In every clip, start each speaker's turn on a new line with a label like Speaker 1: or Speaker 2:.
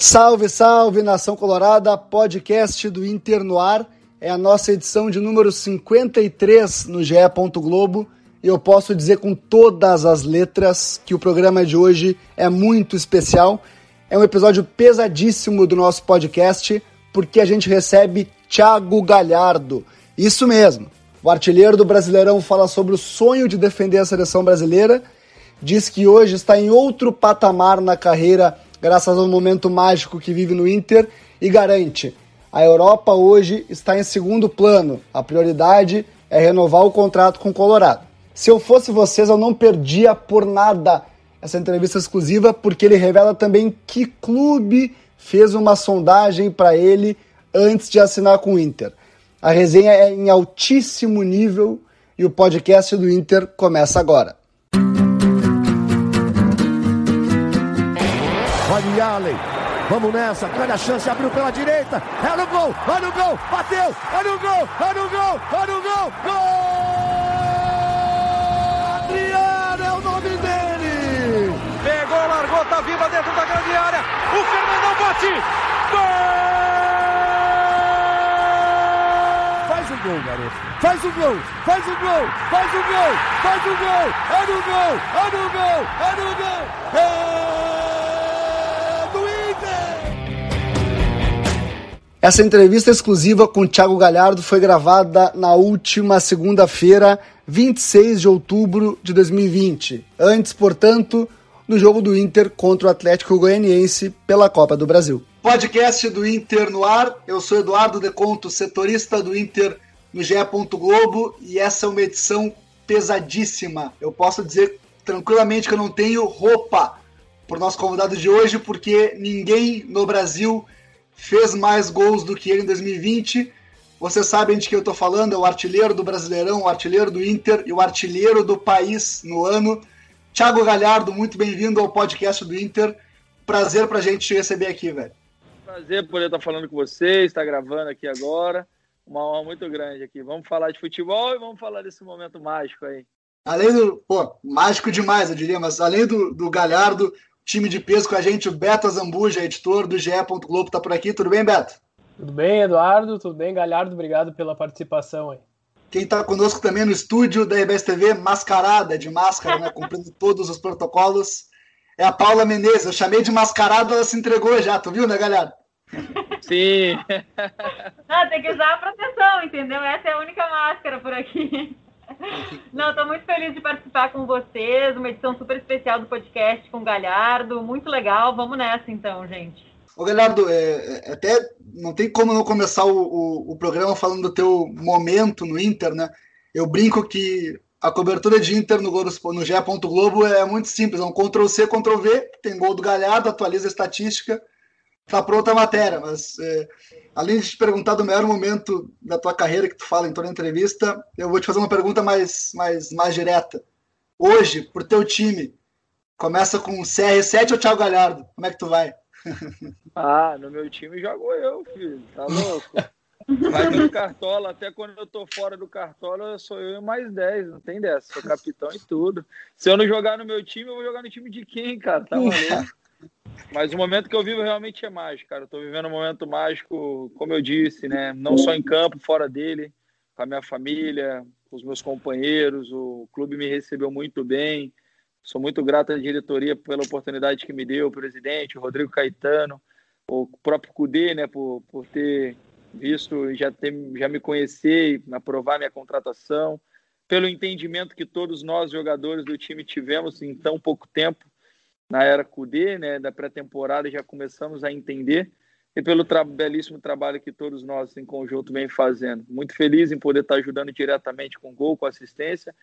Speaker 1: Salve, salve, Nação Colorada, podcast do Inter no ar. É a nossa edição de número 53 no GE. Globo. E eu posso dizer com todas as letras que o programa de hoje é muito especial. É um episódio pesadíssimo do nosso podcast, porque a gente recebe Thiago Galhardo. Isso mesmo. O artilheiro do Brasileirão fala sobre o sonho de defender a seleção brasileira, diz que hoje está em outro patamar na carreira graças ao momento mágico que vive no Inter e garante: a Europa hoje está em segundo plano. A prioridade é renovar o contrato com o Colorado. Se eu fosse vocês, eu não perdia por nada essa entrevista exclusiva, porque ele revela também que clube fez uma sondagem para ele antes de assinar com o Inter. A resenha é em altíssimo nível e o podcast do Inter começa agora.
Speaker 2: Olha Allen. Vamos nessa, grande a chance, abriu pela direita. É no gol, olha o gol, bateu, olha o gol, olha o gol, olha o gol, gol! Adriano é o nome dele!
Speaker 3: Pegou, largou, tá viva dentro da grande área. O Fernandão bate, gol!
Speaker 2: Faz o gol, garoto. Faz o gol, faz o gol, faz o gol, faz o gol, é no gol, é no gol, é no gol. É...
Speaker 1: Essa entrevista exclusiva com Thiago Galhardo foi gravada na última segunda-feira, 26 de outubro de 2020. Antes, portanto, do jogo do Inter contra o Atlético Goianiense pela Copa do Brasil. Podcast do Inter no ar. Eu sou Eduardo Deconto, setorista do Inter no GE. Globo e essa é uma edição pesadíssima. Eu posso dizer tranquilamente que eu não tenho roupa para o nosso convidado de hoje, porque ninguém no Brasil fez mais gols do que ele em 2020. Vocês sabem de que eu estou falando, é o artilheiro do Brasileirão, o artilheiro do Inter e o artilheiro do país no ano. Thiago Galhardo, muito bem-vindo ao podcast do Inter. Prazer pra gente te receber aqui, velho.
Speaker 4: Prazer poder estar falando com vocês, estar gravando aqui agora. Uma honra muito grande aqui. Vamos falar de futebol e vamos falar desse momento mágico aí.
Speaker 1: Além do. Pô, mágico demais, eu diria, mas além do, do Galhardo, time de peso com a gente, o Beto Azambuja, editor do GE. Globo, tá por aqui. Tudo bem, Beto?
Speaker 5: Tudo bem, Eduardo? Tudo bem, Galhardo? Obrigado pela participação aí.
Speaker 1: Quem está conosco também no estúdio da RBS TV, mascarada, de máscara, né, cumprindo todos os protocolos, é a Paula Menezes. Eu chamei de mascarada, ela se entregou já, tu viu, né, galera?
Speaker 4: Sim.
Speaker 6: Não, tem que usar a proteção, entendeu? Essa é a única máscara por aqui. Não, estou muito feliz de participar com vocês, uma edição super especial do podcast com o Galhardo, muito legal. Vamos nessa então, gente.
Speaker 1: Ô Galhardo, é, é, até não tem como não começar o, o, o, programa falando do teu momento no Inter, né? Eu brinco que a cobertura de Inter no, no GE. Globo é muito simples, é um Ctrl-C, Ctrl-V, tem gol do Galhardo, atualiza a estatística, tá pronta a matéria, mas é, além de te perguntar do melhor momento da tua carreira que tu fala em toda entrevista, eu vou te fazer uma pergunta mais, mais, mais direta. Hoje, pro teu time, começa com CR7 ou Thiago Galhardo? Como é que tu vai?
Speaker 4: Ah, no meu time jogo eu, filho. Tá louco? Mas no Cartola, até quando eu tô fora do Cartola, sou eu e mais 10, não tem dessa. Sou capitão e tudo. Se eu não jogar no meu time, eu vou jogar no time de quem, cara? Tá maluco? Mas o momento que eu vivo realmente é mágico, cara. Eu tô vivendo um momento mágico, como eu disse, né? Não só em campo, fora dele, com a minha família, com os meus companheiros. O clube me recebeu muito bem. Sou muito grato à diretoria pela oportunidade que me deu, o presidente, o Rodrigo Caetano, o próprio Cudê, né, por, por ter visto, já, ter, já me conhecer e aprovar minha contratação, pelo entendimento que todos nós, jogadores do time, tivemos em tão pouco tempo na era Cudê, né, da pré-temporada, já começamos a entender, e pelo tra belíssimo trabalho que todos nós em conjunto vem fazendo. Muito feliz em poder estar ajudando diretamente com gol, com assistência,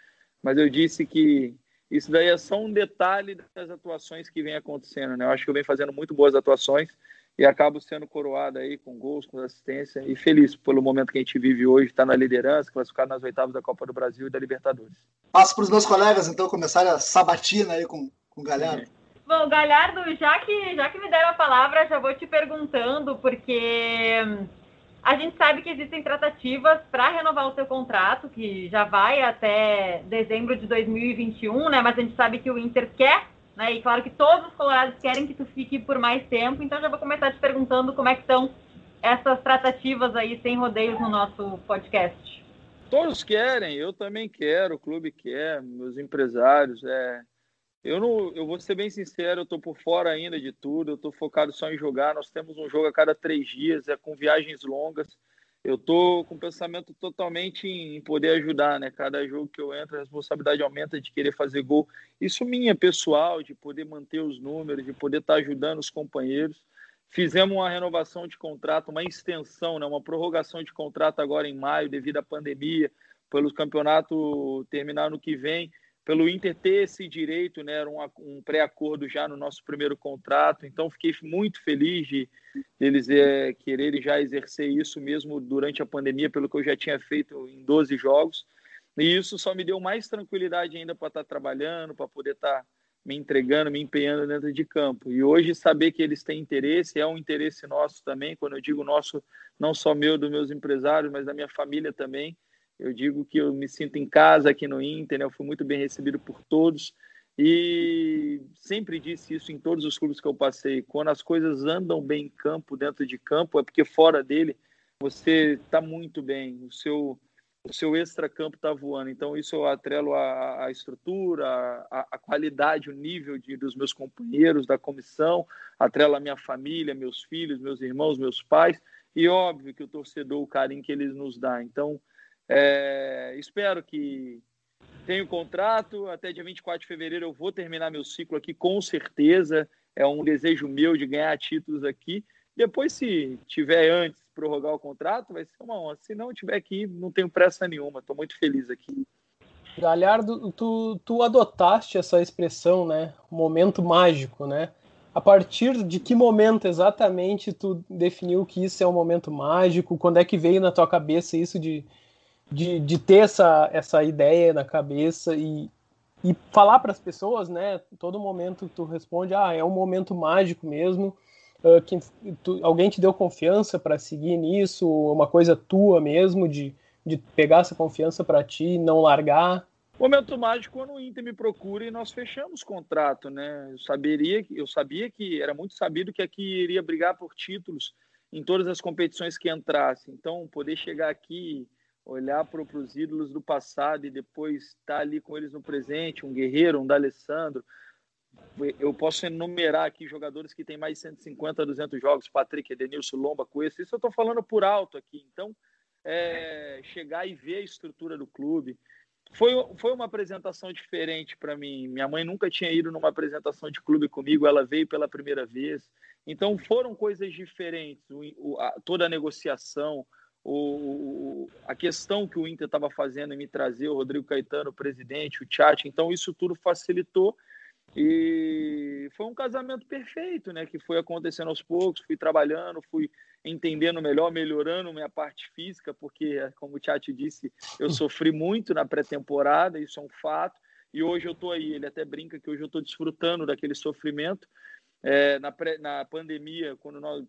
Speaker 4: mas eu disse que isso daí é só um detalhe das atuações que vem acontecendo, né? Eu acho que eu venho fazendo muito boas atuações e acabo sendo coroado aí com gols, com assistência e feliz pelo momento que a gente vive hoje, está na liderança, classificado nas oitavas da Copa do Brasil e da Libertadores.
Speaker 1: Passo para os meus colegas, então, começarem a sabatina aí com, com o Galhardo.
Speaker 6: Bom, Galhardo, já que, já que me deram a palavra, já vou te perguntando, porque a gente sabe que existem tratativas para renovar o seu contrato, que já vai até dezembro de 2021, né? Mas a gente sabe que o Inter quer Né? E claro que todos os colorados querem que tu fique por mais tempo, então já vou começar te perguntando como é que estão essas tratativas aí sem rodeios no nosso podcast.
Speaker 4: Todos querem, eu também quero, o clube quer, meus empresários. É... Eu não, eu vou ser bem sincero, eu estou por fora ainda de tudo, eu estou focado só em jogar. Nós temos um jogo a cada três dias, é com viagens longas. Eu estou com o pensamento totalmente em poder ajudar, né? Cada jogo que eu entro, a responsabilidade aumenta de querer fazer gol. Isso minha pessoal, de poder manter os números, de poder estar tá ajudando os companheiros. Fizemos uma renovação de contrato, uma extensão, né, uma prorrogação de contrato agora em maio, devido à pandemia, pelo campeonato terminar no que vem, pelo Inter ter esse direito, né, era um, um pré-acordo já no nosso primeiro contrato, então fiquei muito feliz de eles é, quererem já exercer isso mesmo durante a pandemia, pelo que eu já tinha feito em 12 jogos, e isso só me deu mais tranquilidade ainda para estar trabalhando, para poder estar me entregando, me empenhando dentro de campo. E hoje saber que eles têm interesse é um interesse nosso também. Quando eu digo nosso, não só meu, dos meus empresários, mas da minha família também. Eu digo que eu me sinto em casa aqui no Inter, né? eu fui muito bem recebido por todos. E sempre disse isso em todos os clubes que eu passei. Quando as coisas andam bem em campo, dentro de campo, é porque fora dele você está muito bem. O seu o seu extra-campo está voando. Então, isso eu atrelo à, estrutura, à, à, qualidade, o nível de, dos meus companheiros, da comissão, atrelo à minha família, meus filhos, meus irmãos, meus pais, e óbvio que o torcedor, o carinho que eles nos dá. Então, é, espero que tenha o contrato, até dia 24 de fevereiro eu vou terminar meu ciclo aqui, com certeza, é um desejo meu de ganhar títulos aqui, depois, se tiver antes prorrogar o contrato, vai ser uma honra. Se não tiver aqui, não tenho pressa nenhuma. Estou muito feliz aqui.
Speaker 5: Galhardo, tu, tu adotaste essa expressão, né? Momento mágico, né? A partir de que momento exatamente tu definiu que isso é um momento mágico? Quando é que veio na tua cabeça isso de, de, de ter essa, essa ideia na cabeça e, e falar para as pessoas, né? Todo momento tu responde, ah, é um momento mágico mesmo uh, que tu, alguém te deu confiança para seguir nisso, uma coisa tua mesmo, de, de pegar essa confiança para ti não largar?
Speaker 4: Momento mágico quando o Inter me procura e nós fechamos contrato, né? Eu saberia, eu sabia que era muito sabido que aqui iria brigar por títulos em todas as competições que entrasse. Então, poder chegar aqui, olhar para os ídolos do passado e depois estar ali com eles no presente, um Guerreiro, um D'Alessandro, eu posso enumerar aqui jogadores que têm mais de 150, 200 jogos, Patrick, Edenilson, Lomba, Coelho, isso eu estou falando por alto aqui. Então, é, chegar e ver a estrutura do clube. Foi, foi uma apresentação diferente para mim. Minha mãe nunca tinha ido numa apresentação de clube comigo, ela veio pela primeira vez. Então, foram coisas diferentes. O, o, a, toda a negociação, o, a questão que o Inter estava fazendo em me trazer, o Rodrigo Caetano, o presidente, o chat. Então, isso tudo facilitou e foi um casamento perfeito, né? Que foi acontecendo aos poucos, fui trabalhando, fui entendendo melhor, melhorando minha parte física, porque, como o Tchati disse, eu sofri muito na pré-temporada, isso é um fato. E hoje eu estou aí, ele até brinca que hoje eu estou desfrutando daquele sofrimento. É, na, pré, na pandemia, quando nós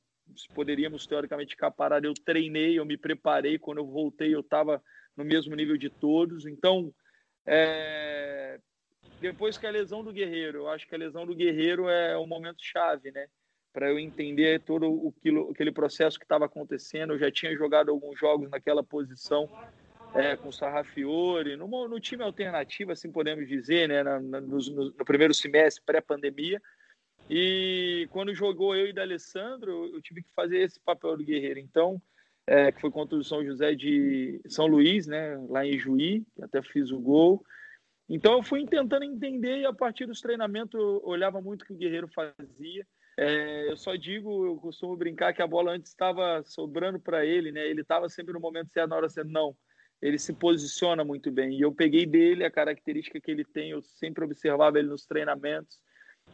Speaker 4: poderíamos teoricamente parados, eu treinei, eu me preparei. Quando eu voltei, eu estava no mesmo nível de todos. Então, é, depois que a lesão do Guerreiro, eu acho que a lesão do Guerreiro é o momento chave, né? Para eu entender todo o quilo, aquele processo que estava acontecendo. Eu já tinha jogado alguns jogos naquela posição é, com o Sarrafiore, no, no time alternativo, assim podemos dizer, né? Na, na, no, no, primeiro semestre, pré-pandemia. E quando jogou eu e D'Alessandro, eu tive que fazer esse papel do Guerreiro. Então, é, que foi contra o São José de São Luís, né? Lá em Juí, até fiz o gol. Então eu fui tentando entender e a partir dos treinamentos eu olhava muito o que o Guerreiro fazia. É, eu só digo, eu costumo brincar que a bola antes estava sobrando para ele, né? Ele estava sempre no momento certo, na hora certa. Não, ele se posiciona muito bem. E eu peguei dele a característica que ele tem, eu sempre observava ele nos treinamentos,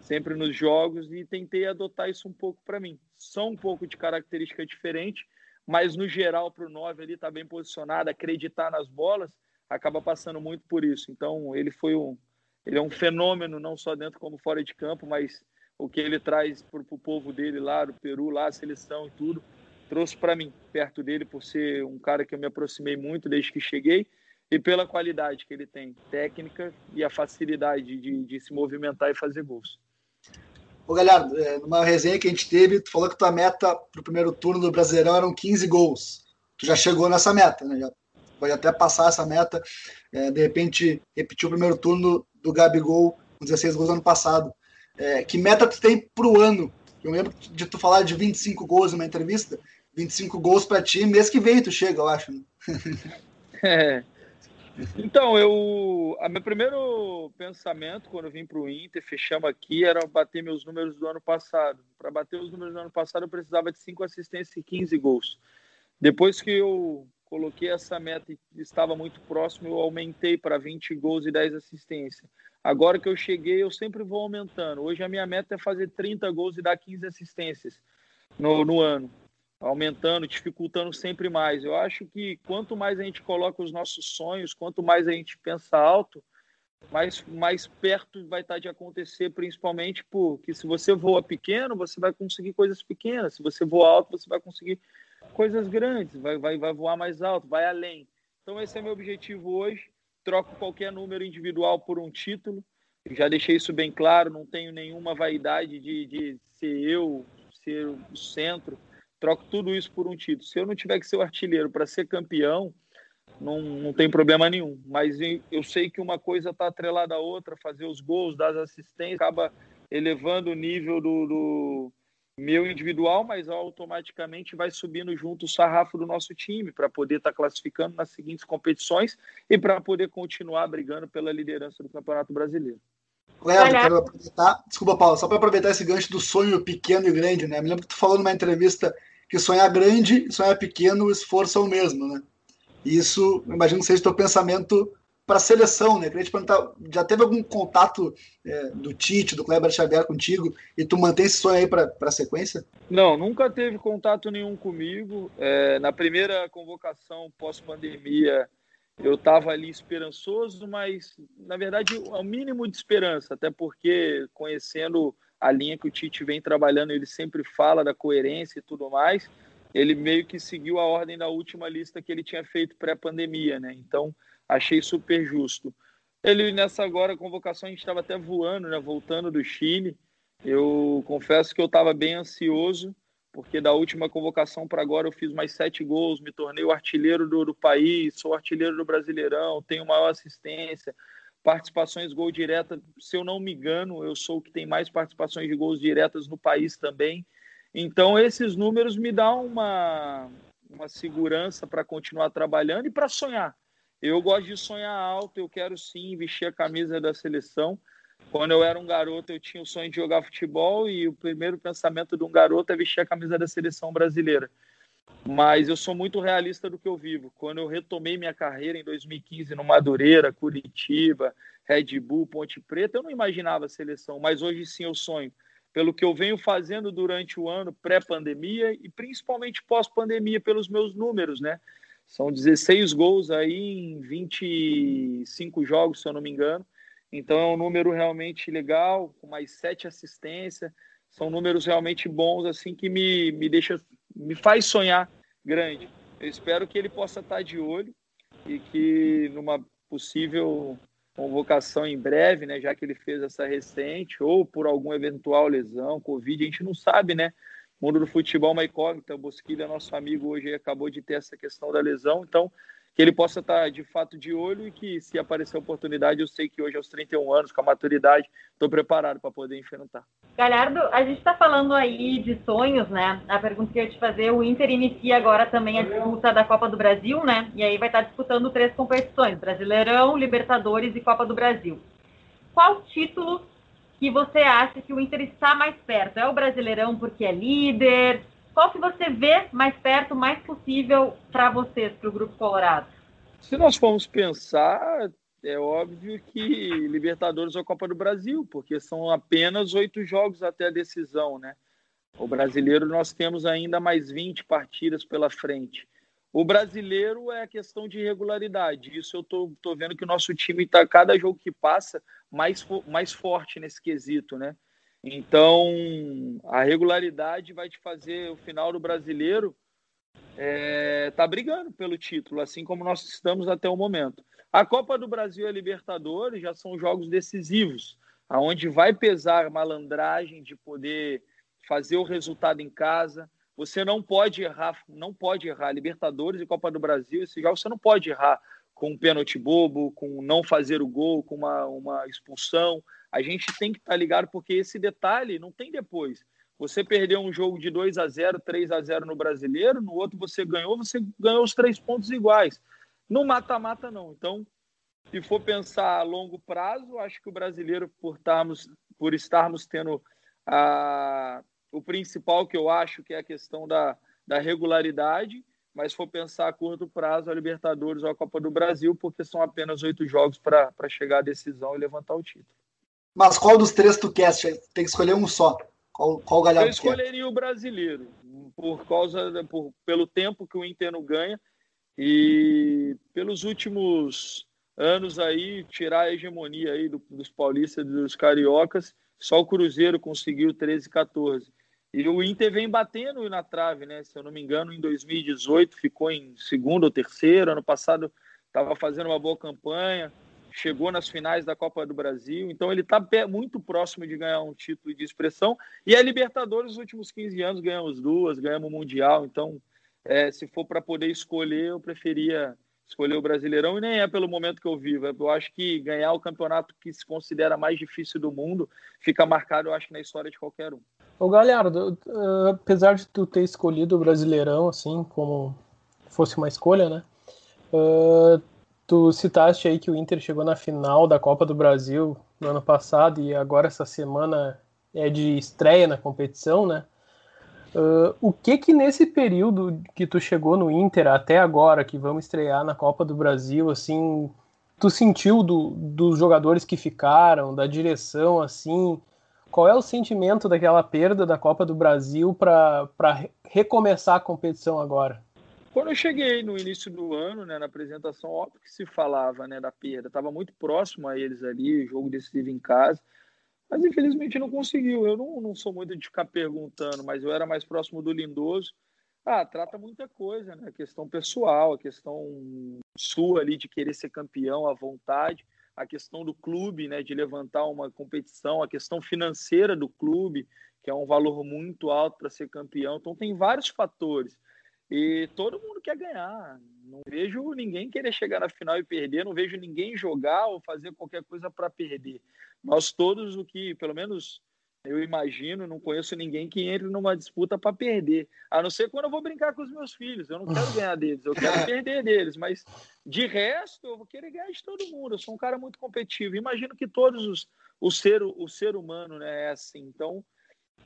Speaker 4: sempre nos jogos e tentei adotar isso um pouco para mim. Só um pouco de característica diferente, mas no geral para o 9 ali tá bem posicionado, acreditar nas bolas acaba passando muito por isso. Então, ele foi um, ele é um fenômeno não só dentro como fora de campo, mas o que ele traz para o povo dele lá, do Peru, lá, a seleção e tudo, trouxe para mim, perto dele, por ser um cara que eu me aproximei muito desde que cheguei e pela qualidade que ele tem, técnica e a facilidade de, de se movimentar e fazer gols.
Speaker 1: Ô, Galhardo, é, numa resenha que a gente teve, tu falou que tua meta para o primeiro turno do Brasileirão eram 15 gols. Tu já chegou nessa meta, né? Já pode até passar essa meta. É, de repente, repetir o primeiro turno do Gabigol com 16 gols no ano passado. É, que meta tu tem para o ano? Eu lembro de tu falar de 25 gols numa entrevista. 25 gols para ti, mês que vem tu chega, eu acho. Né?
Speaker 4: É. Então, eu. A meu primeiro pensamento quando vim para o Inter, fechamos aqui, era bater meus números do ano passado. Para bater os números do ano passado, eu precisava de 5 assistências e 15 gols. Depois que eu coloquei essa meta e estava muito próximo, eu aumentei para 20 gols e 10 assistências. Agora que eu cheguei, eu sempre vou aumentando. Hoje a minha meta é fazer 30 gols e dar 15 assistências no, no ano aumentando, dificultando sempre mais. Eu acho que quanto mais a gente coloca os nossos sonhos, quanto mais a gente pensa alto, mais, mais perto vai estar de acontecer, principalmente porque se você voa pequeno, você vai conseguir coisas pequenas. Se você voa alto, você vai conseguir coisas grandes, vai, vai, vai voar mais alto, vai além. Então esse é meu objetivo hoje. Troco qualquer número individual por um título. Já deixei isso bem claro, não tenho nenhuma vaidade de, de ser eu, ser o centro troco tudo isso por um título. Se eu não tiver que ser o artilheiro para ser campeão, não, não tem problema nenhum. Mas eu sei que uma coisa está atrelada à outra, fazer os gols, dar as assistências, acaba elevando o nível do, do meu individual, mas automaticamente vai subindo junto o sarrafo do nosso time para poder estar tá classificando nas seguintes competições e para poder continuar brigando pela liderança do Campeonato Brasileiro.
Speaker 1: Léo, quero aproveitar, desculpa, Paulo, só para aproveitar esse gancho do sonho pequeno e grande, né? Me lembro que tu falou numa entrevista que sonhar grande e sonhar pequeno, o esforço é o mesmo, né? Isso, imagino que seja o teu pensamento para a seleção, né? Queria te perguntar, já teve algum contato é, do Tite, do Kleber Xavier contigo, e tu mantém esse sonho aí para a sequência?
Speaker 4: Não, nunca teve contato nenhum comigo. É, na primeira convocação pós-pandemia, eu estava ali esperançoso, mas na verdade o é mínimo de esperança, até porque conhecendo a linha que o Tite vem trabalhando, ele sempre fala da coerência e tudo mais. Ele meio que seguiu a ordem da última lista que ele tinha feito pré-pandemia, né? Então, achei super justo. Ele, nessa agora convocação, a gente estava até voando, né? Voltando do Chile. Eu confesso que eu estava bem ansioso, porque da última convocação para agora eu fiz mais sete gols, me tornei o artilheiro do, do país, sou artilheiro do Brasileirão, tenho maior assistência, participações gol direta, se eu não me engano, eu sou o que tem mais participações de gols diretas no país também. Então, esses números me dão uma, uma segurança para continuar trabalhando e para sonhar. Eu gosto de sonhar alto, eu quero sim vestir a camisa da seleção. Quando eu era um garoto, eu tinha o sonho de jogar futebol e o primeiro pensamento de um garoto é vestir a camisa da seleção brasileira. Mas eu sou muito realista do que eu vivo. Quando eu retomei minha carreira em 2015 no Madureira, Curitiba, Red Bull, Ponte Preta, eu não imaginava a seleção, mas hoje sim eu sonho. Pelo que eu venho fazendo durante o ano pré-pandemia e principalmente pós-pandemia, pelos meus números, né? São 16 gols aí em 25 jogos, se eu não me engano. Então é um número realmente legal, com mais sete assistências. São números realmente bons, assim, que me, me deixa me faz sonhar grande. Eu espero que ele possa estar de olho e que numa possível convocação em breve, né, já que ele fez essa recente, ou por alguma eventual lesão, Covid, a gente não sabe, né? O mundo do futebol é uma incógnita. O Bosquilha, nosso amigo, hoje acabou de ter essa questão da lesão, então que ele possa estar de fato de olho e que, se aparecer oportunidade, eu sei que hoje, aos 31 anos, com a maturidade, estou preparado para poder enfrentar.
Speaker 6: Galhardo, a gente está falando aí de sonhos, né? A pergunta que eu ia te fazer: o Inter inicia agora também a disputa da Copa do Brasil, né? E aí vai estar disputando três competições: Brasileirão, Libertadores e Copa do Brasil. Qual título que você acha que o Inter está mais perto? É o Brasileirão porque é líder? Qual que você vê mais perto, mais possível para vocês, para o Grupo Colorado?
Speaker 4: Se nós formos pensar, é óbvio que Libertadores ou Copa do Brasil, porque são apenas oito jogos até a decisão, né? O brasileiro nós temos ainda mais 20 partidas pela frente. O brasileiro é a questão de regularidade. Isso eu tô, vendo que o nosso time está, cada jogo que passa, mais, mais forte nesse quesito, né? Então, a regularidade vai te fazer o final do brasileiro é, tá brigando pelo título, assim como nós estamos até o momento. A Copa do Brasil e a Libertadores já são jogos decisivos. aonde vai pesar malandragem de poder fazer o resultado em casa. Você não pode errar, não pode errar Libertadores e Copa do Brasil, esse jogo você não pode errar com um pênalti bobo, com não fazer o gol, com uma, uma expulsão. A gente tem que estar tá ligado porque esse detalhe não tem depois. Você perdeu um jogo de 2 a 0 3 a 0 no brasileiro, no outro você ganhou, você ganhou os três pontos iguais. No mata-mata, não. Então, se for pensar a longo prazo, acho que o brasileiro, por estarmos, por estarmos tendo a, o principal que eu acho que é a questão da, da regularidade, mas for pensar a curto prazo, a Libertadores ou a Copa do Brasil, porque são apenas oito jogos para chegar à decisão e levantar o título.
Speaker 1: Mas qual dos três tu quer? Tem que escolher um só. Qual, qual galhardo
Speaker 4: Eu escolheria o brasileiro, por causa por, pelo tempo que o Inter não ganha e pelos últimos anos aí, tirar a hegemonia aí do, dos paulistas e dos cariocas, só o Cruzeiro conseguiu 13 14. E o Inter vem batendo na trave, né? Se eu não me engano, em 2018 ficou em segundo ou terceiro. Ano passado estava fazendo uma boa campanha, chegou nas finais da Copa do Brasil. Então ele está muito próximo de ganhar um título de expressão. E a Libertadores, nos últimos 15 anos, ganhamos duas, ganhamos o Mundial. Então, é, se for para poder escolher, eu preferia escolher o Brasileirão. E nem é pelo momento que eu vivo. Eu acho que ganhar o campeonato que se considera mais difícil do mundo fica marcado, eu acho, na história de qualquer um.
Speaker 5: Ô Galhardo, apesar de tu ter escolhido o Brasileirão, assim, como fosse uma escolha, né? Uh, tu citaste aí que o Inter chegou na final da Copa do Brasil no ano passado e agora essa semana é de estreia na competição, né? Uh, o que que nesse período que tu chegou no Inter até agora, que vamos estrear na Copa do Brasil, assim, tu sentiu do, dos jogadores que ficaram, da direção, assim, qual é o sentimento daquela perda da Copa do Brasil para recomeçar a competição agora?
Speaker 4: Quando eu cheguei no início do ano, né, na apresentação, óbvio que se falava né, da perda. Estava muito próximo a eles ali, jogo decisivo em casa. Mas infelizmente não conseguiu. Eu não, não sou muito de ficar perguntando, mas eu era mais próximo do Lindoso. Ah, trata muita coisa, né? A questão pessoal, a questão sua ali de querer ser campeão à vontade a questão do clube, né, de levantar uma competição, a questão financeira do clube, que é um valor muito alto para ser campeão. Então tem vários fatores. E todo mundo quer ganhar. Não vejo ninguém querer chegar na final e perder, não vejo ninguém jogar ou fazer qualquer coisa para perder. Nós todos o que, pelo menos eu imagino, não conheço ninguém que entre numa disputa para perder. A não ser quando eu vou brincar com os meus filhos. Eu não quero ganhar deles, eu quero perder deles. Mas de resto, eu vou querer ganhar de todo mundo. Eu sou um cara muito competitivo. Imagino que todos os o ser, o ser humano né, é assim. Então,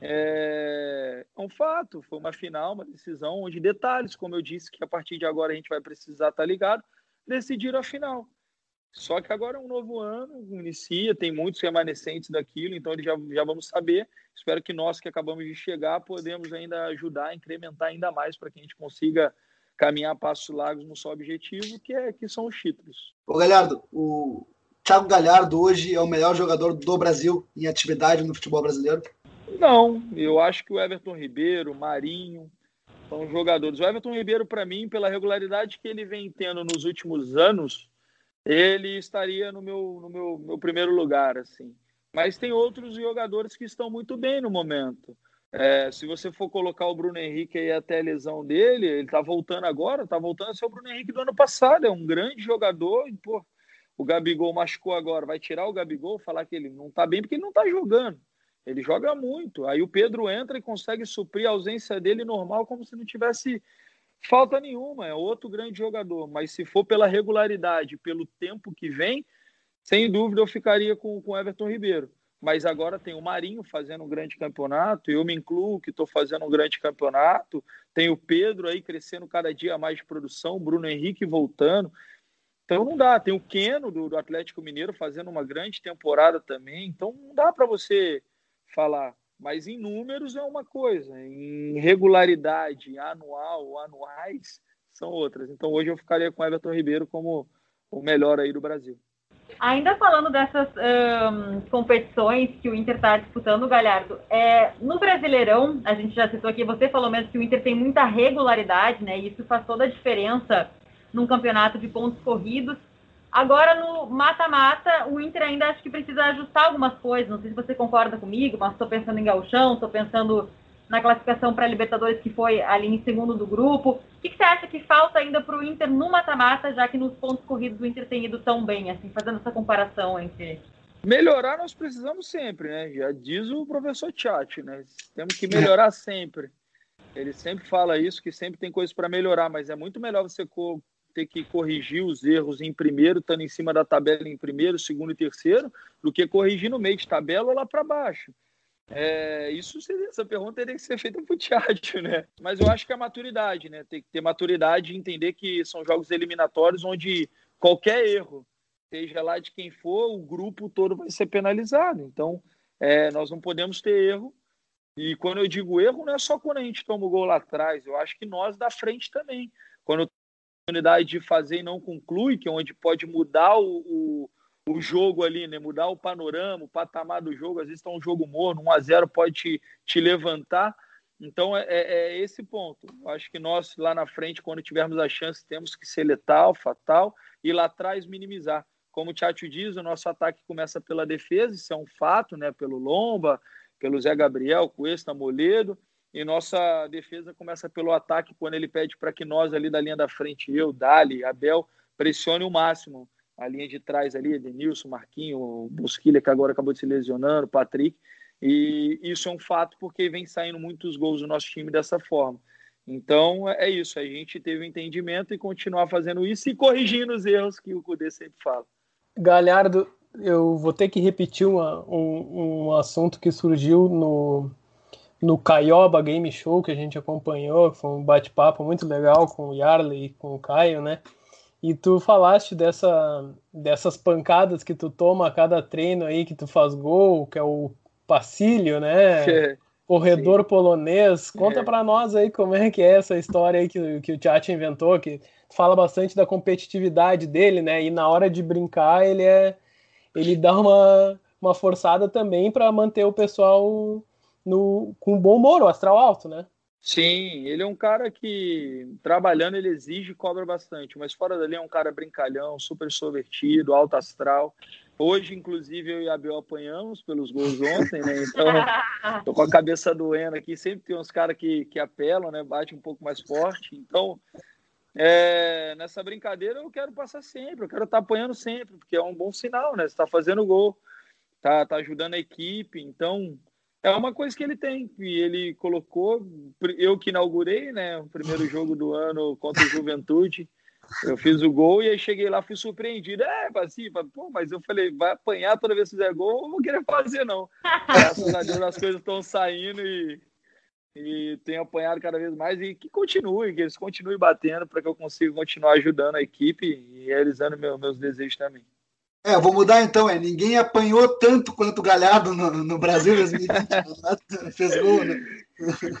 Speaker 4: é, é um fato. Foi uma final, uma decisão onde detalhes, como eu disse, que a partir de agora a gente vai precisar estar tá ligado, decidiram a final. Só que agora é um novo ano, inicia, tem muitos remanescentes daquilo, então já, já vamos saber. Espero que nós que acabamos de chegar podemos ainda ajudar, incrementar ainda mais para que a gente consiga caminhar passos largos no só objetivo, que, é, que são os títulos.
Speaker 1: Ô Galhardo, o Thiago Galhardo hoje é o melhor jogador do Brasil em atividade no futebol brasileiro?
Speaker 4: Não, eu acho que o Everton Ribeiro, o Marinho, são jogadores. O Everton Ribeiro, para mim, pela regularidade que ele vem tendo nos últimos anos, ele estaria no meu, no meu, meu primeiro lugar, assim. Mas tem outros jogadores que estão muito bem no momento. É, se você for colocar o Bruno Henrique aí até a lesão dele, ele está voltando agora, está voltando a ser o Bruno Henrique do ano passado, é um grande jogador, e, pô, o Gabigol machucou agora, vai tirar o Gabigol, falar que ele não está bem porque ele não está jogando. Ele joga muito. Aí o Pedro entra e consegue suprir a ausência dele normal, como se não tivesse falta nenhuma, é outro grande jogador. Mas se for pela regularidade, pelo tempo que vem, sem dúvida eu ficaria com o Everton Ribeiro. Mas agora tem o Marinho fazendo um grande campeonato, eu me incluo que estou fazendo um grande campeonato, tem o Pedro aí crescendo cada dia mais de produção, Bruno Henrique voltando. Então não dá. Tem o Keno do, do Atlético Mineiro fazendo uma grande temporada também. Então não dá para você falar mas em números é uma coisa, em regularidade anual ou anuais são outras. Então hoje eu ficaria com Everton Ribeiro como o melhor aí do Brasil.
Speaker 6: Ainda falando dessas competições que o Inter está disputando, Galhardo, é, no Brasileirão, a gente já citou aqui, você falou mesmo que o Inter tem muita regularidade, né? E isso faz toda a diferença num campeonato de pontos corridos. Agora no mata-mata, o Inter ainda acho que precisa ajustar algumas coisas. Não sei se você concorda comigo, mas estou pensando em Galchão, estou pensando na classificação para a Libertadores, que foi ali em segundo do grupo. O que, que você acha que falta ainda para o Inter no mata-mata, já que nos pontos corridos o Inter tem ido tão bem, assim, fazendo essa comparação entre.
Speaker 4: Melhorar nós precisamos sempre, né? Já diz o professor Tchat, né? Temos que melhorar sempre. Ele sempre fala isso, que sempre tem coisas para melhorar, mas é muito melhor você ter que corrigir os erros em primeiro, estando em cima da tabela em primeiro, segundo e terceiro, do que corrigir no meio de tabela ou lá para baixo. É, isso essa pergunta teria que ser feita para o Thiago, né? Mas eu acho que é maturidade, né? Tem que ter maturidade e entender que são jogos eliminatórios onde qualquer erro, seja lá de quem for, o grupo todo vai ser penalizado. Então, é, nós não podemos ter erro. E quando eu digo erro, não é só quando a gente toma o gol lá atrás, eu acho que nós da frente também. Quando oportunidade de fazer e não conclui, que é onde pode mudar o, o o jogo ali, né? Mudar o panorama, o patamar do jogo. Às vezes está um jogo morno, 1 a 0 pode te, te levantar. Então é, é, é esse ponto. acho que nós lá na frente, quando tivermos a chance, temos que ser letal, fatal e lá atrás minimizar. Como o Tchatcho diz, o nosso ataque começa pela defesa, isso é um fato, né? Pelo Lomba, pelo Zé Gabriel, Cuesta, Moledo. E nossa defesa começa pelo ataque, quando ele pede para que nós ali da linha da frente, eu, Dali, Abel, pressione o máximo a linha de trás ali, Edenilson, Marquinho, Bosquilha, que agora acabou de se lesionando, Patrick. E isso é um fato porque vem saindo muitos gols do nosso time dessa forma. Então é isso, a gente teve um entendimento e continuar fazendo isso e corrigindo os erros que o Cudê sempre fala.
Speaker 5: Galhardo, eu vou ter que repetir uma, um, um assunto que surgiu no, no Caioba Game Show que a gente acompanhou, foi um bate-papo muito legal com o Yarley e com o Caio, né? E tu falaste dessa, dessas pancadas que tu toma a cada treino aí, que tu faz gol, que é o passilho, né? Corredor Sim. polonês. Conta é. para nós aí como é que é essa história aí que, que o Tchat inventou, que fala bastante da competitividade dele, né? E na hora de brincar, ele é ele dá uma, uma forçada também para manter o pessoal no, com bom humor, o astral alto, né?
Speaker 4: Sim, ele é um cara que, trabalhando, ele exige e cobra bastante, mas fora dali é um cara brincalhão, super extrovertido, alto astral. Hoje, inclusive, eu e a Abel apanhamos pelos gols ontem, né? Então, tô com a cabeça doendo aqui. Sempre tem uns caras que, que apelam, né? Bate um pouco mais forte. Então, é, nessa brincadeira eu quero passar sempre, eu quero estar tá apanhando sempre, porque é um bom sinal, né? Você está fazendo gol, tá, tá ajudando a equipe. Então, é uma coisa que ele tem, e ele colocou, eu que inaugurei, né, o primeiro jogo do ano contra o Juventude, eu fiz o gol e aí cheguei lá, fui surpreendido. É, assim, pô, mas eu falei, vai apanhar toda vez que fizer gol, eu não vou querer fazer, não. Graças a Deus as coisas estão saindo e, e tenho apanhado cada vez mais e que continue, que eles continuem batendo para que eu consiga continuar ajudando a equipe e realizando meu, meus desejos também.
Speaker 1: É, vou mudar então, é. Ninguém apanhou tanto quanto o Galhardo no, no Brasil 2020. fez gol, né?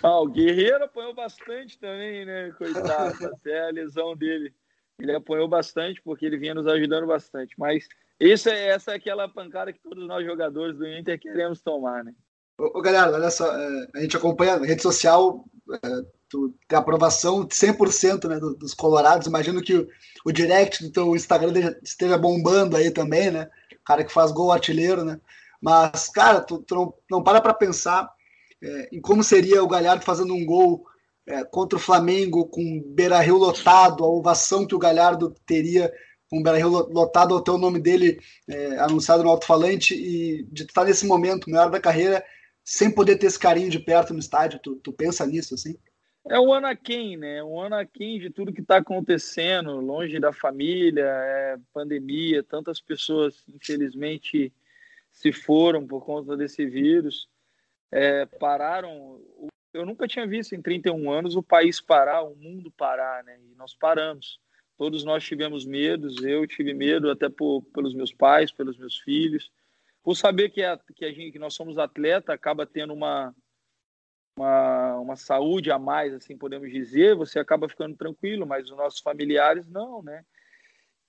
Speaker 4: Ah, o Guerreiro apanhou bastante também, né? Coitado, até a lesão dele. Ele apanhou bastante porque ele vinha nos ajudando bastante. Mas isso é, essa é aquela pancada que todos nós jogadores do Inter queremos tomar, né?
Speaker 1: Ô, ô Galhardo, olha só, é, a gente acompanha na rede social, é, tu tem aprovação de 100% né, dos colorados. Imagino que o, o direct do teu Instagram esteja bombando aí também, né? O cara que faz gol artilheiro, né? Mas, cara, tu, tu não, não para para pensar é, em como seria o Galhardo fazendo um gol é, contra o Flamengo com Beira-Rio lotado, a ovação que o Galhardo teria com o Beira-Rio lotado ter o nome dele é, anunciado no alto-falante e de estar nesse momento, melhor da carreira, sem poder ter esse carinho de perto no estádio. Tu, tu pensa nisso, assim?
Speaker 4: É o Anakin, né? O Anakin de tudo que está acontecendo, longe da família, é, pandemia, tantas pessoas, infelizmente, se foram por conta desse vírus, é, pararam. Eu nunca tinha visto em 31 anos o país parar, o mundo parar, né? E nós paramos. Todos nós tivemos medos, eu tive medo até por, pelos meus pais, pelos meus filhos. Por saber que, a, que, a gente, que nós somos atleta, acaba tendo uma, uma, uma saúde a mais, assim podemos dizer, você acaba ficando tranquilo, mas os nossos familiares não, né?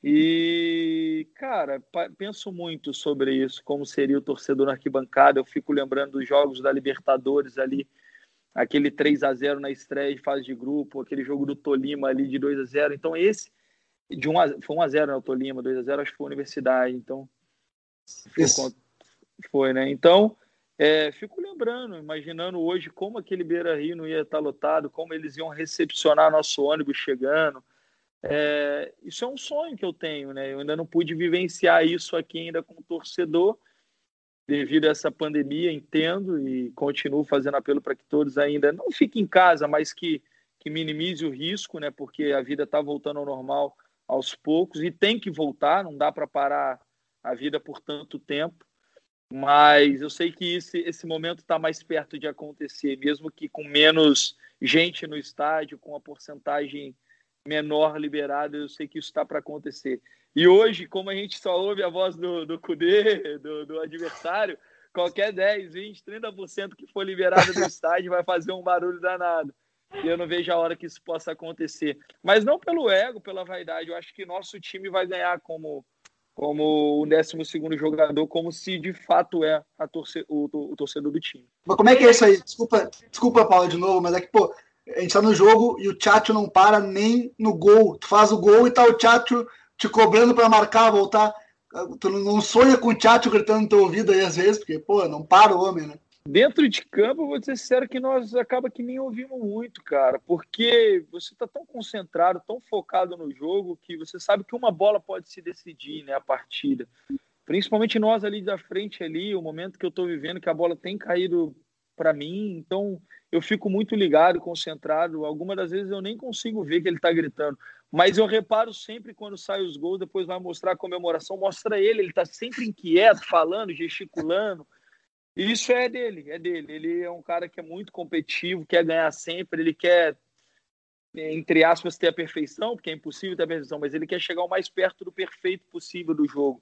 Speaker 4: E, cara, penso muito sobre isso, como seria o torcedor na arquibancada. Eu fico lembrando dos jogos da Libertadores ali, aquele 3 a 0 na estreia de fase de grupo, aquele jogo do Tolima ali de 2 a 0 Então, esse de 1 a, foi 1 a 0 no Tolima, 2 a 0 acho que foi a Universidade, então foi, foi né? Então, é, fico lembrando, imaginando hoje como aquele Beira Rio não ia estar lotado, como eles iam recepcionar nosso ônibus chegando. É, isso é um sonho que eu tenho, né? Eu ainda não pude vivenciar isso aqui ainda como torcedor, devido a essa pandemia, entendo e continuo fazendo apelo para que todos ainda não fiquem em casa, mas que, que minimize o risco, né? Porque a vida está voltando ao normal aos poucos e tem que voltar, não dá para parar a vida por tanto tempo. Mas eu sei que esse, esse momento está mais perto de acontecer, mesmo que com menos gente no estádio, com a porcentagem menor liberada, eu sei que isso está para acontecer. E hoje, como a gente só ouve a voz do, do Cudê, do, do adversário, qualquer 10, 20, 30% que for liberado do estádio vai fazer um barulho danado. E eu não vejo a hora que isso possa acontecer. Mas não pelo ego, pela vaidade. Eu acho que nosso time vai ganhar como como o 12 jogador, como se de fato é torce, o, o, torcedor do time.
Speaker 1: Mas como é que é isso aí? Desculpa, desculpa, Paulo, de novo, mas é que, pô, a gente tá no jogo e o Tchatcho não para nem no gol. Tu faz o gol e tá o Tchatcho te cobrando para marcar, voltar. Tu não sonha com o Tchatcho gritando no teu ouvido aí às vezes, porque, pô, não para o homem, né?
Speaker 4: Dentro de campo, vou ser sincero que nós acaba que nem ouvimos muito, cara, porque você está tão concentrado, tão focado no jogo, que você sabe que uma bola pode se decidir, né, a partida. Principalmente nós ali da frente ali, o momento que eu estou vivendo, que a bola tem caído para mim, então eu fico muito ligado, concentrado. Algumas das vezes eu nem consigo ver que ele está gritando, mas eu reparo sempre quando sai os gols, depois vai mostrar a comemoração, mostra ele, ele está sempre inquieto, falando, gesticulando isso é dele, é dele. Ele é um cara que é muito competitivo, quer ganhar sempre, ele quer, entre aspas, ter a perfeição, porque é impossível ter a perfeição, mas ele quer chegar o mais perto do perfeito possível do jogo.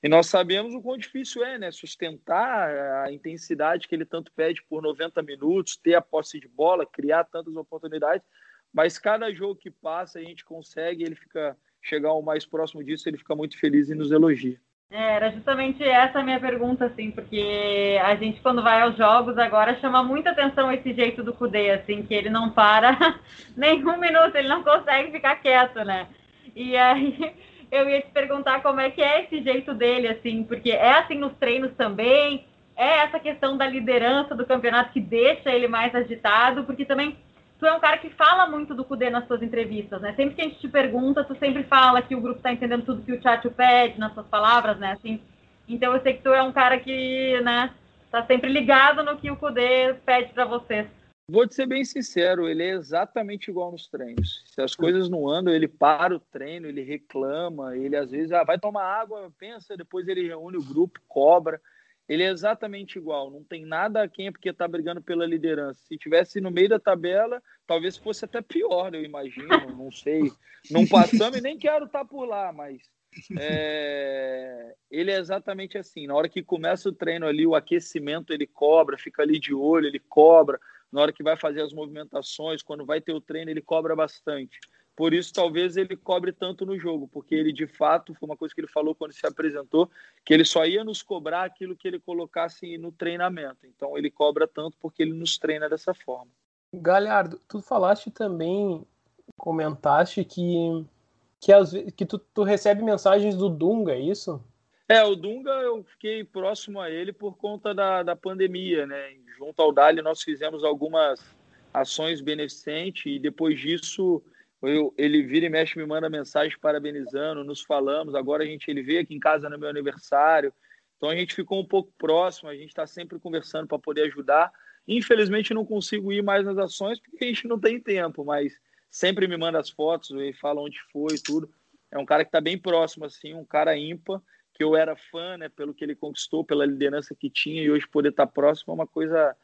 Speaker 4: E nós sabemos o quão difícil é, né? Sustentar a intensidade que ele tanto pede por 90 minutos, ter a posse de bola, criar tantas oportunidades. Mas cada jogo que passa, a gente consegue, ele fica chegar o mais próximo disso, ele fica muito feliz e nos elogia.
Speaker 6: Era justamente essa a minha pergunta, assim, porque a gente, quando vai aos jogos agora, chama muita atenção esse jeito do Cudê, assim, que ele não para nem um minuto, ele não consegue ficar quieto, né? E aí eu ia te perguntar como é que é esse jeito dele, assim, porque é assim nos treinos também, é essa questão da liderança do campeonato que deixa ele mais agitado, porque também tu é um cara que fala muito do Cudê nas suas entrevistas, né? Sempre que a gente te pergunta, tu sempre fala que o grupo está entendendo tudo que o Tchatcho pede nas suas palavras, né? Assim, então eu sei que tu é um cara que, né, tá sempre ligado no que o Cudê pede para vocês.
Speaker 4: Vou te ser bem sincero, ele é exatamente igual nos treinos. Se as coisas não andam, ele para o treino, ele reclama, ele às vezes ah, vai tomar água, pensa, depois ele reúne o grupo, cobra ele é exatamente igual, não tem nada a quem é porque está brigando pela liderança. Se tivesse no meio da tabela, talvez fosse até pior, eu imagino, não sei. Não passamos e nem quero estar tá por lá, mas é... ele é exatamente assim. Na hora que começa o treino ali, o aquecimento ele cobra, fica ali de olho, ele cobra. Na hora que vai fazer as movimentações, quando vai ter o treino, ele cobra bastante. Por isso, talvez ele cobre tanto no jogo, porque ele de fato foi uma coisa que ele falou quando se apresentou, que ele só ia nos cobrar aquilo que ele colocasse no treinamento. Então, ele cobra tanto porque ele nos treina dessa forma.
Speaker 5: Galhardo, tu falaste também, comentaste que que, as, que tu, tu recebe mensagens do Dunga, é isso?
Speaker 4: É, o Dunga eu fiquei próximo a ele por conta da, da pandemia, né? Junto ao Dali nós fizemos algumas ações beneficentes e depois disso eu, ele vira e mexe, me manda mensagem parabenizando, nos falamos. Agora a gente ele veio aqui em casa no meu aniversário. Então a gente ficou um pouco próximo, a gente está sempre conversando para poder ajudar. Infelizmente não consigo ir mais nas ações porque a gente não tem tempo, mas sempre me manda as fotos e fala onde foi e tudo. É um cara que está bem próximo, assim, um cara ímpar, que eu era fã, né, pelo que ele conquistou, pela liderança que tinha, e hoje poder estar tá próximo é uma coisa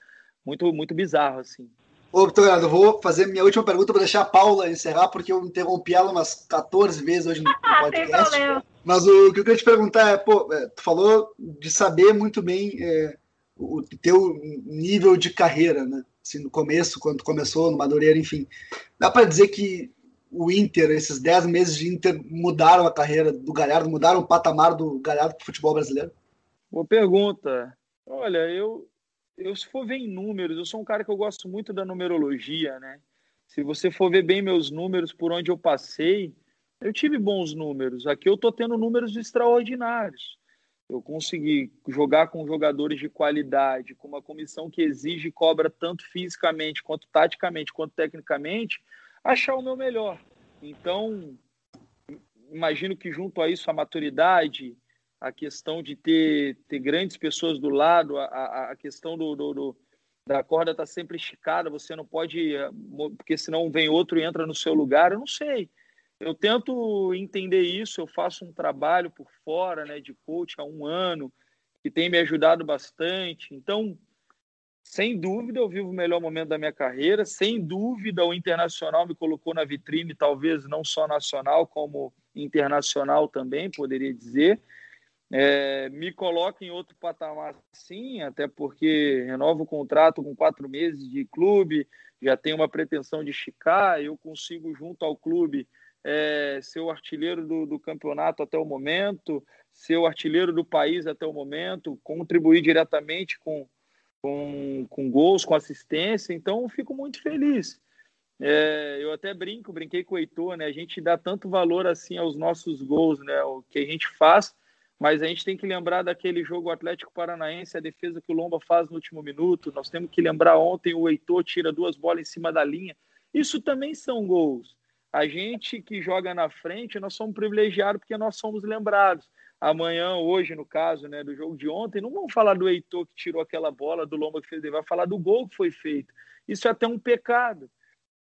Speaker 4: muito, muito bizarra, assim.
Speaker 1: Ô, eu vou fazer minha última pergunta para deixar a Paula encerrar, porque eu interrompi ela umas 14 vezes hoje no podcast. Mas o que eu queria te perguntar é, pô, é, tu falou de saber muito bem é, o teu nível de carreira, né? Assim, no começo, quando tu começou no Madureira, enfim. Dá para dizer que o Inter, esses 10 meses de Inter, mudaram a carreira do Galhardo, mudaram o patamar do Galhardo para o futebol brasileiro?
Speaker 4: Boa pergunta. Olha, eu, eu se for ver em números, eu sou um cara que eu gosto muito da numerologia, né? Se você for ver bem meus números por onde eu passei, Eu tive bons números. Aqui eu estou tendo números extraordinários. Eu consegui jogar com jogadores de qualidade, com uma comissão que exige e cobra tanto fisicamente, quanto taticamente, quanto tecnicamente, achar o meu melhor. Então, imagino que junto a isso a maturidade, a questão de ter, ter grandes pessoas do lado, a, a questão do, do, do da corda estar tá sempre esticada, você não pode, eh, porque senão vem outro e entra no seu lugar, eu não sei. Eu tento entender isso, eu faço um trabalho por fora, né, de coach há um ano, que tem me ajudado bastante. Então, sem dúvida, eu vivo o melhor momento da minha carreira. Sem dúvida, o internacional me colocou na vitrine, talvez não só nacional, como internacional também, poderia dizer. É, me coloca em outro patamar, sim, até porque renovo o contrato com quatro meses de clube, já tenho uma pretensão de esticar, eu consigo, junto ao clube, é, ser o artilheiro do, do, campeonato até o momento, ser o artilheiro do país até o momento, contribuir diretamente com, com, com gols, com assistência, então fico muito feliz. É, eu até brinco, brinquei com o Heitor, né? A gente dá tanto valor assim aos nossos gols, né? O que a gente faz, mas a gente tem que lembrar daquele jogo Atlético Paranaense, a defesa que o Lomba faz no último minuto. Nós temos que lembrar ontem o Heitor tira duas bolas em cima da linha. Isso também são gols. A gente que joga na frente, nós somos privilegiados porque nós somos lembrados. Amanhã, hoje, no caso, né, do jogo de ontem, não vamos falar do Heitor que tirou aquela bola, do Lomba que fez, vai falar do gol que foi feito. Isso é até um pecado.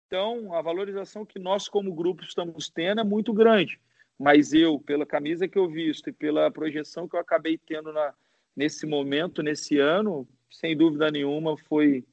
Speaker 4: Então, a valorização que nós, como grupo, estamos tendo é muito grande mas eu, pela camisa que eu visto e pela projeção que eu acabei tendo na, nesse momento, nesse ano, sem dúvida nenhuma, foi,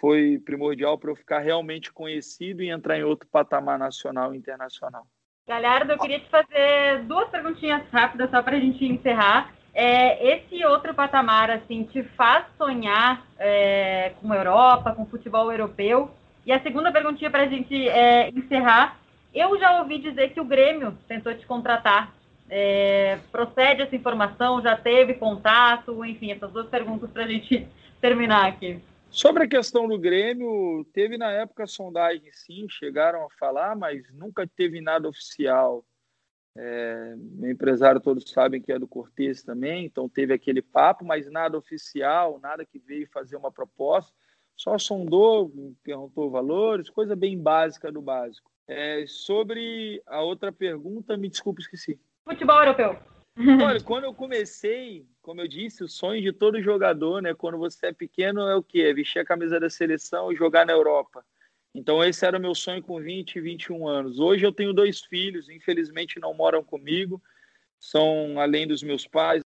Speaker 4: foi primordial para eu ficar realmente conhecido e entrar em outro patamar nacional e internacional.
Speaker 6: Galhardo, eu queria te fazer duas perguntinhas rápidas só para a gente encerrar. É, esse outro patamar assim te faz sonhar é, com a Europa, com o futebol europeu? E a segunda perguntinha para a gente é, encerrar eu já ouvi dizer que o Grêmio tentou te contratar. É, procede essa informação? Já teve contato? Enfim, essas duas perguntas para a gente terminar aqui.
Speaker 4: Sobre a questão do Grêmio, teve na época sondagem, sim, chegaram a falar, mas nunca teve nada oficial. É, meu empresário todos sabem que é do Cortez também, então teve aquele papo, mas nada oficial, nada que veio fazer uma proposta, só sondou, perguntou valores, coisa bem básica do básico. É, sobre a outra pergunta, me desculpe, esqueci.
Speaker 6: Futebol europeu.
Speaker 4: Olha, quando eu comecei, como eu disse, o sonho de todo jogador, né? Quando você é pequeno, é o quê? É vestir a camisa da seleção e jogar na Europa. Então, esse era o meu sonho com 20 e 21 anos. Hoje eu tenho dois filhos, infelizmente não moram comigo, são além dos meus pais,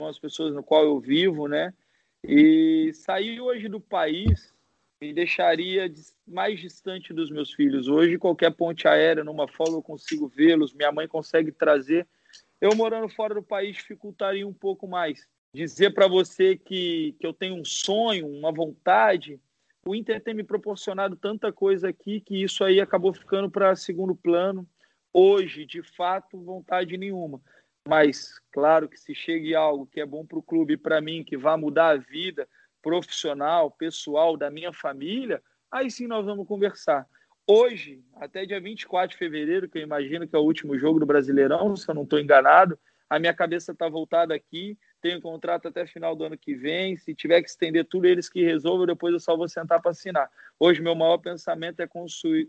Speaker 4: são as pessoas no qual eu vivo, né? E sair hoje do país me deixaria mais distante dos meus filhos. Hoje, qualquer ponte aérea, numa folga, eu consigo vê-los, minha mãe consegue trazer. Eu morando fora do país dificultaria um pouco mais. Dizer para você que, que eu tenho um sonho, uma vontade, o Inter tem me proporcionado tanta coisa aqui que isso aí acabou ficando para segundo plano. Hoje, de fato, vontade nenhuma. Mas, claro que se chegue algo que é bom para o clube para mim, que vai mudar a vida, profissional, pessoal da minha família, aí sim nós vamos conversar. Hoje, até dia 24 de fevereiro, que eu imagino que é o último jogo do Brasileirão, se eu não estou enganado, a minha cabeça está voltada aqui, tenho contrato até final do ano que vem, se tiver que estender tudo, eles que resolvam, depois eu só vou sentar para assinar. Hoje, meu maior pensamento é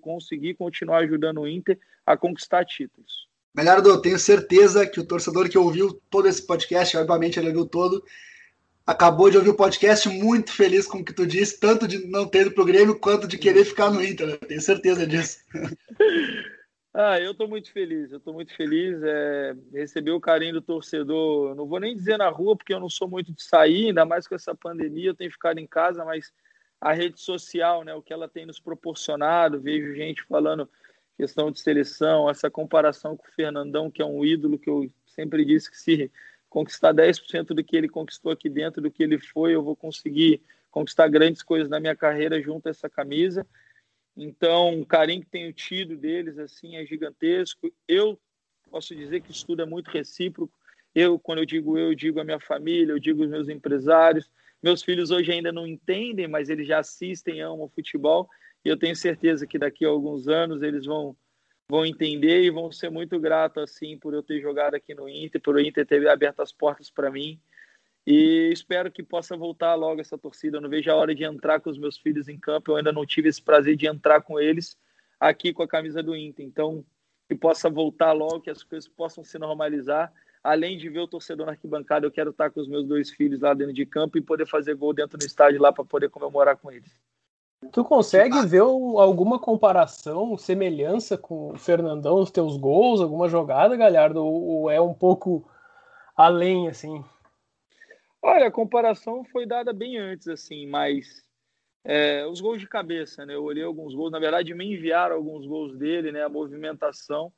Speaker 4: conseguir continuar ajudando o Inter a conquistar títulos.
Speaker 1: Melhor, eu tenho certeza que o torcedor que ouviu todo esse podcast, obviamente ele ouviu todo, acabou de ouvir o podcast muito feliz com o que tu disse, tanto de não ter ido pro Grêmio quanto de querer ficar no Inter, né? tenho certeza disso.
Speaker 4: Ah, eu estou muito feliz, eu estou muito feliz. É, receber o carinho do torcedor, não vou nem dizer na rua, porque eu não sou muito de sair, ainda mais com essa pandemia, eu tenho ficado em casa, mas a rede social, né, o que ela tem nos proporcionado, vejo gente falando questão de seleção, essa comparação com o Fernandão, que é um ídolo que eu sempre disse que se conquistar 10% do que ele conquistou aqui dentro, do que ele foi, eu vou conseguir conquistar grandes coisas na minha carreira junto a essa camisa. Então, o carinho que tenho tido deles assim é gigantesco. Eu posso dizer que isso tudo é muito recíproco. Eu, quando eu digo eu, eu digo a minha família, eu digo os meus empresários. Meus filhos hoje ainda não entendem, mas eles já assistem, amam futebol. E eu tenho certeza que daqui a alguns anos eles vão vão entender e vão ser muito gratos assim por eu ter jogado aqui no Inter, por o Inter ter aberto as portas para mim. E espero que possa voltar logo essa torcida. Eu não vejo a hora de entrar com os meus filhos em campo. Eu ainda não tive esse prazer de entrar com eles aqui com a camisa do Inter. Então, que possa voltar logo, que as coisas possam se normalizar. Além de ver o torcedor na arquibancada, eu quero estar com os meus dois filhos lá dentro de campo e poder fazer gol dentro do estádio lá para poder comemorar com eles.
Speaker 5: Tu consegue ver alguma comparação, semelhança com o Fernandão nos teus gols, alguma jogada, Galhardo, ou é um pouco além, assim?
Speaker 4: Olha, a comparação foi dada bem antes, assim, mas é, os gols de cabeça, né? Eu olhei alguns gols, na verdade me enviaram alguns gols dele, né? A movimentação.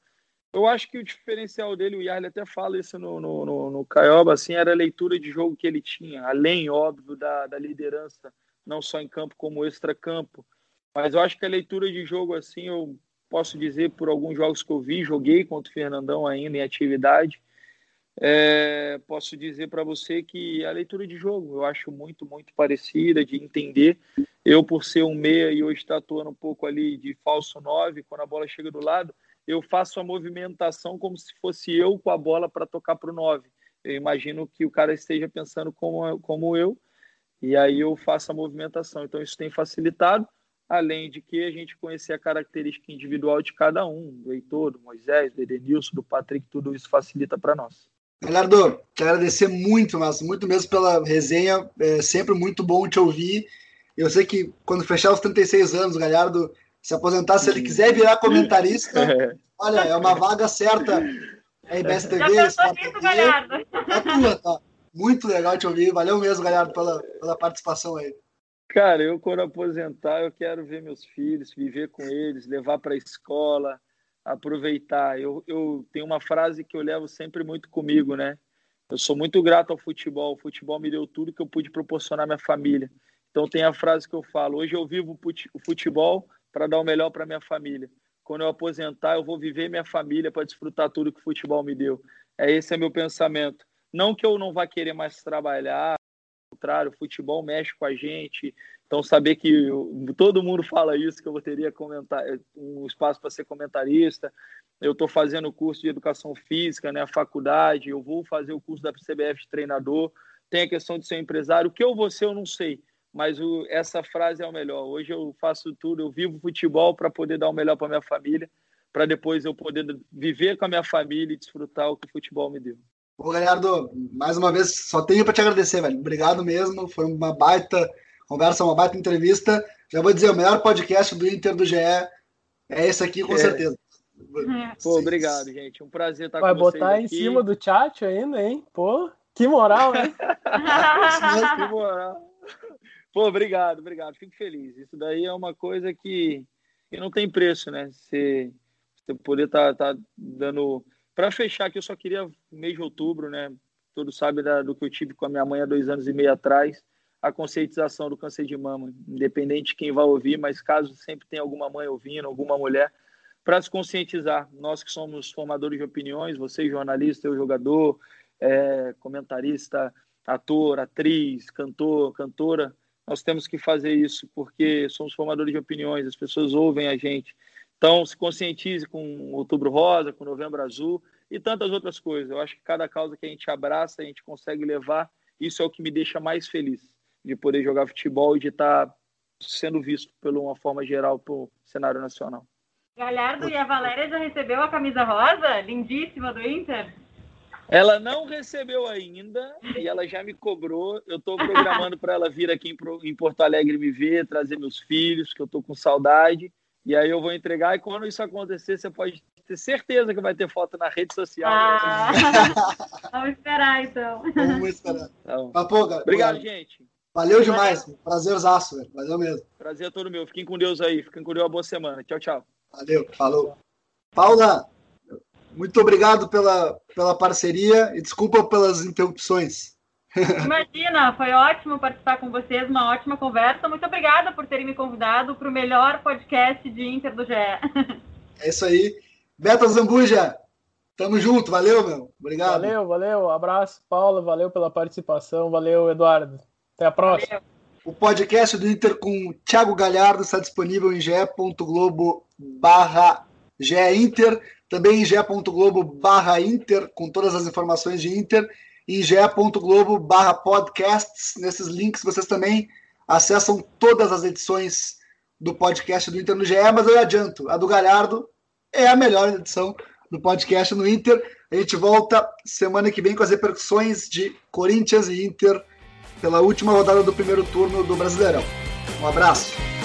Speaker 4: Eu acho que o diferencial dele, o Yarley até fala isso no, no, no, no Caioba, assim, era a leitura de jogo que ele tinha, além, óbvio, da, da liderança não só em campo como extra-campo. Mas eu acho que a leitura de jogo, assim, eu posso dizer por alguns jogos que eu vi, joguei contra o Fernandão ainda em atividade. É, posso dizer para você que a leitura de jogo eu acho muito, muito parecida, de entender. Eu, por ser um meia e hoje estar atuando um pouco ali de falso nove, quando a bola chega do lado, eu faço a movimentação como se fosse eu com a bola para tocar para o nove. Eu imagino que o cara esteja pensando como, como eu, e aí eu faço a movimentação. Então isso tem facilitado, além de que a gente conhecer a característica individual de cada um, do Heitor, do Moisés, do Edenilson, do Patrick, tudo isso facilita para nós.
Speaker 1: Galhardo, quero agradecer muito, mas muito mesmo pela resenha, é sempre muito bom te ouvir. Eu sei que quando fechar os 36 anos, o Galhardo se aposentar, se ele quiser virar comentarista, é. olha, é uma vaga certa. RBS TV, Sport TV, é tua, tá? Muito legal te ouvir. Valeu mesmo, galera, pela, pela participação aí.
Speaker 4: Cara, eu quando aposentar, eu quero ver meus filhos, viver com eles, levar para a escola, aproveitar. Eu, eu tenho uma frase que eu levo sempre muito comigo, né? Eu sou muito grato ao futebol. O futebol me deu tudo que eu pude proporcionar à minha família. Então tem a frase que eu falo: hoje eu vivo o futebol para dar o melhor para minha família. Quando eu aposentar, eu vou viver minha família para desfrutar tudo que o futebol me deu. É esse é meu pensamento. Não que eu não vá querer mais trabalhar, ao contrário, o futebol mexe com a gente. Então, saber que eu, todo mundo fala isso, que eu teria comentar, um espaço para ser comentarista. Eu estou fazendo o curso de educação física, né, a faculdade. Eu vou fazer o curso da CBF de treinador. Tem a questão de ser empresário. O que eu vou ser, eu não sei. Mas o, essa frase é o melhor. Hoje eu faço tudo, eu vivo futebol para poder dar o melhor para minha família, para depois eu poder viver com a minha família e desfrutar o que o futebol me deu.
Speaker 1: Ô, Galhardo, mais uma vez, só tenho para te agradecer, velho. Obrigado mesmo. Foi uma baita conversa, uma baita entrevista. Já vou dizer, o melhor podcast do Inter do GE é esse aqui, com é. certeza.
Speaker 4: Pô, obrigado, gente. Um prazer estar
Speaker 5: Vai
Speaker 4: com vocês.
Speaker 5: Vai botar em cima do chat ainda, hein? Pô, que moral, hein?
Speaker 4: que moral. Pô, obrigado, obrigado. Fico feliz. Isso daí é uma coisa que, que não tem preço, né? Você, você poder estar tá, tá dando para fechar, que eu só queria mês de outubro, né? Todos sabem da, do que eu tive com a minha mãe há dois anos e meio atrás, a conscientização do câncer de mama, independente de quem vai ouvir, mas caso sempre tenha alguma mãe ouvindo, alguma mulher, para se conscientizar. Nós que somos formadores de opiniões, você jornalista, eu jogador, é, comentarista, ator, atriz, cantor, cantora, nós temos que fazer isso porque somos formadores de opiniões, as pessoas ouvem a gente. Então, se conscientize com Outubro Rosa, com Novembro Azul e tantas outras coisas. Eu acho que cada causa que a gente abraça, a gente consegue levar. Isso é o que me deixa mais feliz de poder jogar futebol e de estar sendo visto, pela uma forma geral, pelo cenário nacional.
Speaker 6: Galhardo, e a Valéria já recebeu a camisa rosa, lindíssima do Inter?
Speaker 4: Ela não recebeu ainda e ela já me cobrou. Eu estou programando para ela vir aqui em Porto Alegre me ver, trazer meus filhos, que eu estou com saudade. E aí eu vou entregar, e quando isso acontecer, você pode ter certeza que vai ter foto na rede social.
Speaker 6: Ah, vamos esperar, então.
Speaker 1: Vamos esperar. Então, Papo,
Speaker 4: Obrigado, obrigado, gente.
Speaker 1: Valeu demais. Valeu. Prazerzaço, velho. Valeu mesmo.
Speaker 4: Prazer é todo meu. Fiquem com Deus aí. Fiquem com Deus. Uma boa semana. Tchau, tchau.
Speaker 1: Valeu. Falou. Paula, muito obrigado pela, pela parceria e desculpa pelas interrupções.
Speaker 6: Imagina, foi ótimo participar com vocês, uma ótima conversa. Muito obrigada por terem me convidado para o melhor podcast de Inter do GE.
Speaker 1: É isso aí. Beto Zambuja, tamo junto, valeu, meu. Obrigado.
Speaker 5: Valeu, valeu. Abraço, Paula, valeu pela participação. Valeu, Eduardo. Até a próxima. Valeu.
Speaker 1: O podcast do Inter com Thiago Galhardo está disponível em ge.globo barra GE Inter, também ge.globo barra Inter, com todas as informações de Inter, e ge.globo barra podcasts. Nesses links vocês também acessam todas as edições do podcast do Inter no GE, mas eu adianto, a do Galhardo é a melhor edição do podcast no Inter. A gente volta semana que vem com as repercussões de Corinthians e Inter pela última rodada do primeiro turno do Brasileirão. Um abraço.